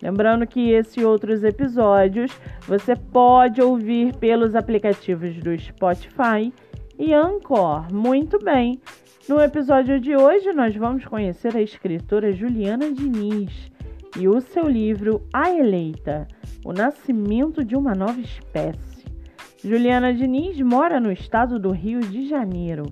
Lembrando que esse e outros episódios você pode ouvir pelos aplicativos do Spotify e Anchor. Muito bem! No episódio de hoje, nós vamos conhecer a escritora Juliana Diniz e o seu livro A Eleita O Nascimento de uma Nova Espécie. Juliana Diniz mora no estado do Rio de Janeiro.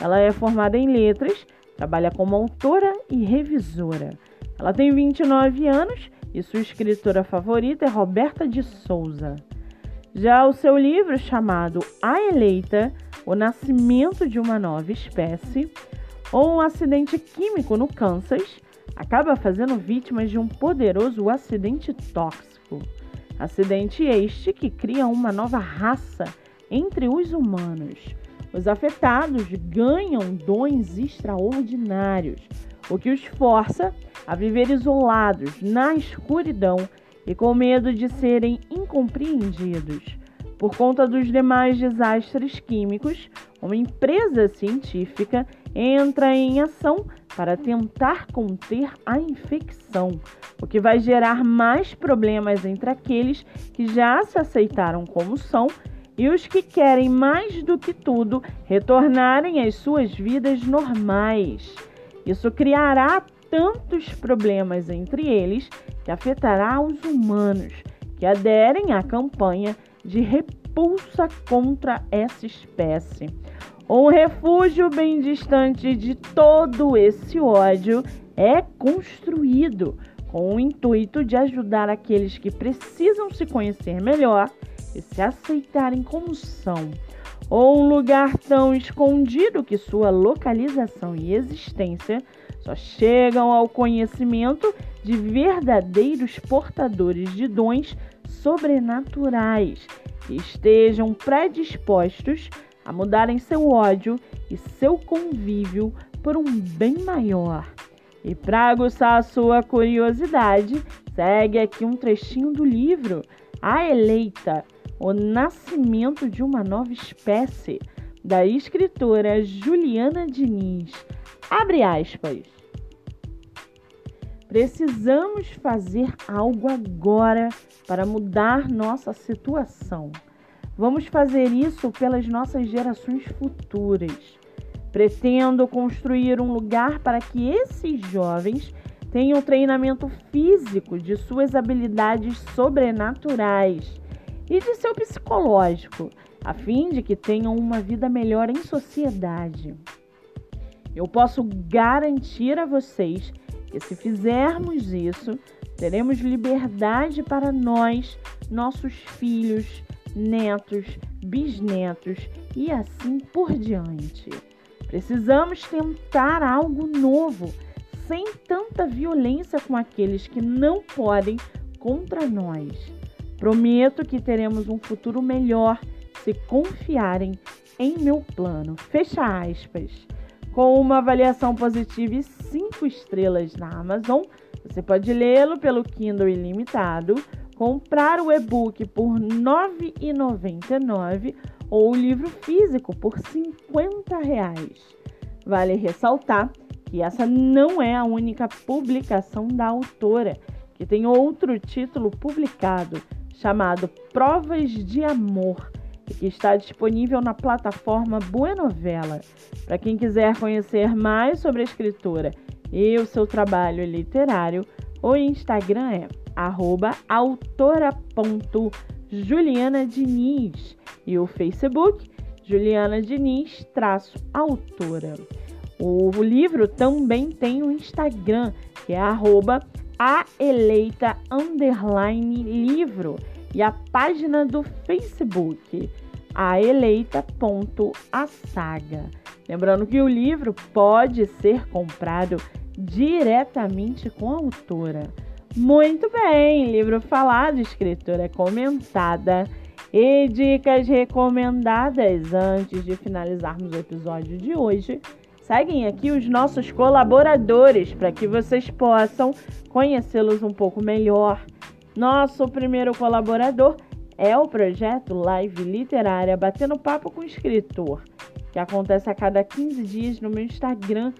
Ela é formada em letras, trabalha como autora e revisora. Ela tem 29 anos e sua escritora favorita é Roberta de Souza. Já o seu livro chamado A Eleita, O Nascimento de uma Nova Espécie, ou um acidente químico no Kansas, acaba fazendo vítimas de um poderoso acidente tóxico. Acidente este que cria uma nova raça entre os humanos. Os afetados ganham dons extraordinários, o que os força a viver isolados na escuridão e com medo de serem incompreendidos. Por conta dos demais desastres químicos, uma empresa científica entra em ação para tentar conter a infecção, o que vai gerar mais problemas entre aqueles que já se aceitaram como são e os que querem mais do que tudo retornarem às suas vidas normais. Isso criará tantos problemas entre eles que afetará os humanos que aderem à campanha de repulsa contra essa espécie. Um refúgio bem distante de todo esse ódio é construído com o intuito de ajudar aqueles que precisam se conhecer melhor e se aceitarem como são, ou um lugar tão escondido que sua localização e existência só chegam ao conhecimento de verdadeiros portadores de dons sobrenaturais que estejam predispostos a mudarem seu ódio e seu convívio por um bem maior. E para aguçar a sua curiosidade, segue aqui um trechinho do livro A Eleita, o nascimento de uma nova espécie, da escritora Juliana Diniz. Abre aspas. Precisamos fazer algo agora para mudar nossa situação. Vamos fazer isso pelas nossas gerações futuras. Pretendo construir um lugar para que esses jovens tenham treinamento físico de suas habilidades sobrenaturais e de seu psicológico, a fim de que tenham uma vida melhor em sociedade. Eu posso garantir a vocês que se fizermos isso, teremos liberdade para nós, nossos filhos, netos, bisnetos e assim por diante. Precisamos tentar algo novo, sem tanta violência com aqueles que não podem contra nós. Prometo que teremos um futuro melhor se confiarem em meu plano. Fecha aspas com uma avaliação positiva e 5 estrelas na Amazon. Você pode lê-lo pelo Kindle ilimitado, comprar o e-book por R$ 9,99 ou o livro físico por 50 reais. Vale ressaltar que essa não é a única publicação da autora, que tem outro título publicado chamado Provas de Amor que está disponível na plataforma Buenovela. Para quem quiser conhecer mais sobre a escritora e o seu trabalho literário, o Instagram é autora.julianadiniz e o Facebook Juliana Diniz autora. O livro também tem o Instagram, que é arroba a eleita underline livro e a página do Facebook a eleita.asaga. Lembrando que o livro pode ser comprado diretamente com a autora. Muito bem, livro falado, escritora comentada e dicas recomendadas. Antes de finalizarmos o episódio de hoje, seguem aqui os nossos colaboradores para que vocês possam conhecê-los um pouco melhor. Nosso primeiro colaborador é o projeto Live Literária Batendo Papo com o Escritor, que acontece a cada 15 dias no meu Instagram,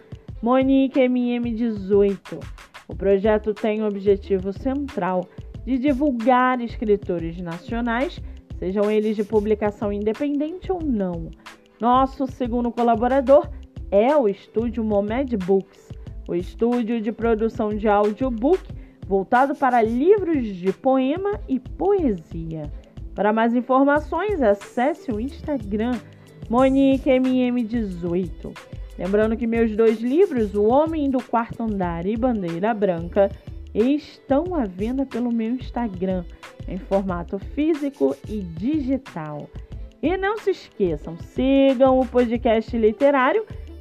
MoniqueMM18. O projeto tem o objetivo central de divulgar escritores nacionais, sejam eles de publicação independente ou não. Nosso segundo colaborador é o estúdio Momed Books, o estúdio de produção de audiobook voltado para livros de poema e poesia. Para mais informações, acesse o Instagram MoniqueMM18. Lembrando que meus dois livros, O Homem do Quarto Andar e Bandeira Branca, estão à venda pelo meu Instagram, em formato físico e digital. E não se esqueçam, sigam o podcast literário